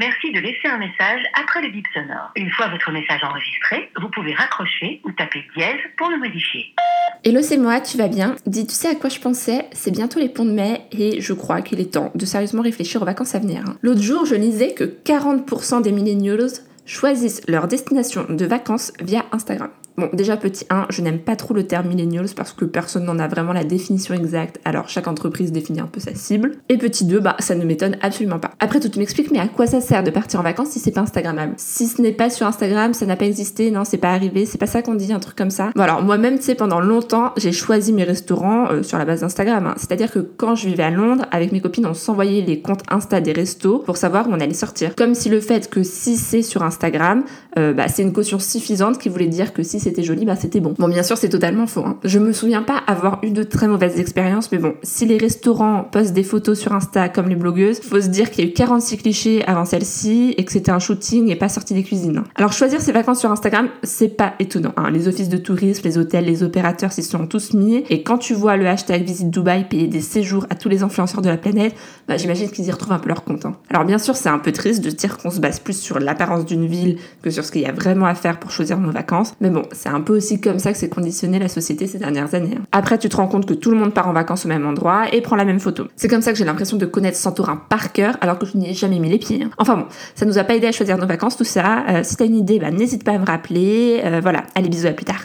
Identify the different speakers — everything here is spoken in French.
Speaker 1: suffit de laisser un message après le bip sonore. Une fois votre message enregistré, vous pouvez raccrocher ou taper dièse pour le modifier.
Speaker 2: Hello, c'est moi, tu vas bien? Dis, tu sais à quoi je pensais? C'est bientôt les ponts de mai et je crois qu'il est temps de sérieusement réfléchir aux vacances à venir. L'autre jour, je lisais que 40% des millennials choisissent leur destination de vacances via Instagram. Bon, déjà petit 1, je n'aime pas trop le terme millennials parce que personne n'en a vraiment la définition exacte, alors chaque entreprise définit un peu sa cible. Et petit 2, bah ça ne m'étonne absolument pas. Après tout, tu m'expliques, mais à quoi ça sert de partir en vacances si c'est pas Instagrammable? Si ce n'est pas sur Instagram, ça n'a pas existé, non, c'est pas arrivé, c'est pas ça qu'on dit, un truc comme ça. Bon alors moi-même, tu sais, pendant longtemps, j'ai choisi mes restaurants euh, sur la base d'Instagram. Hein. C'est-à-dire que quand je vivais à Londres, avec mes copines, on s'envoyait les comptes Insta des restos pour savoir où on allait sortir. Comme si le fait que si c'est sur Instagram, euh, bah, c'est une caution suffisante qui voulait dire que si c'était joli, bah c'était bon. Bon, bien sûr, c'est totalement faux. Hein. Je me souviens pas avoir eu de très mauvaises expériences, mais bon, si les restaurants postent des photos sur Insta comme les blogueuses, faut se dire qu'il y a eu 46 clichés avant celle-ci et que c'était un shooting et pas sorti des cuisines. Hein. Alors, choisir ses vacances sur Instagram, c'est pas étonnant. Hein. Les offices de tourisme, les hôtels, les opérateurs s'y sont tous mis. Et quand tu vois le hashtag Visite Dubaï payer des séjours à tous les influenceurs de la planète, bah, j'imagine qu'ils y retrouvent un peu leur compte. Alors, bien sûr, c'est un peu triste de dire qu'on se base plus sur l'apparence d'une ville que sur ce qu'il y a vraiment à faire pour choisir nos vacances. Mais bon, c'est un peu aussi comme ça que c'est conditionné la société ces dernières années. Hein. Après, tu te rends compte que tout le monde part en vacances au même endroit et prend la même photo. C'est comme ça que j'ai l'impression de connaître Santorin par cœur alors que je n'y ai jamais mis les pieds. Hein. Enfin bon, ça nous a pas aidé à choisir nos vacances, tout ça. Euh, si t'as une idée, bah, n'hésite pas à me rappeler. Euh, voilà, allez bisous, à plus tard.